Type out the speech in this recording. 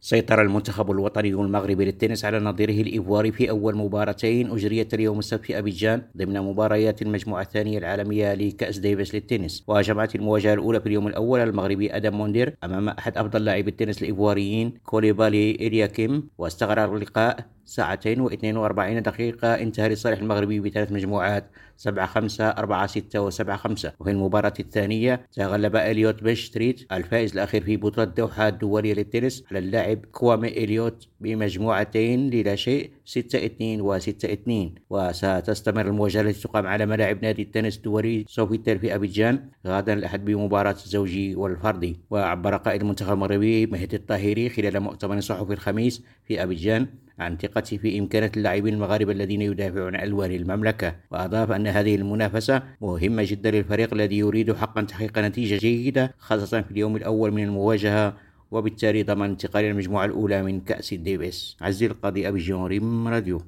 سيطر المنتخب الوطني المغربي للتنس على نظيره الإيفواري في أول مباراتين أجريت اليوم السبت في أبيجان ضمن مباريات المجموعة الثانية العالمية لكأس ديفيس للتنس. وجمعت المواجهة الأولى في اليوم الأول المغربي أدم موندير أمام أحد أفضل لاعبي التنس الإيفواريين كوليبالي إلياكيم واستغرق اللقاء ساعتين و42 دقيقة انتهى لصالح المغربي بثلاث مجموعات 7 5 4 6 و 7 5 وفي المباراة الثانية تغلب بنشتريت الفائز الأخير في بطولة دوحة الدولية للتنس على اللاعب كوامي إليوت بمجموعتين للا شيء 6 2 و 6 2 وستستمر المواجهة التي تقام على ملاعب نادي التنس الدولي سوفيتيل في أبيجان غدا الأحد بمباراة الزوجي والفردي وعبر قائد المنتخب المغربي مهدي الطاهري خلال مؤتمر صحفي الخميس في أبيجان عن ثقته في إمكانات اللاعبين المغاربة الذين يدافعون عن ألوان المملكة وأضاف أن هذه المنافسة مهمة جدا للفريق الذي يريد حقا تحقيق نتيجة جيدة خاصة في اليوم الأول من المواجهة وبالتالي ضمن انتقال المجموعة الأولى من كأس ديفيس. عزيز القاضي أبيجان راديو.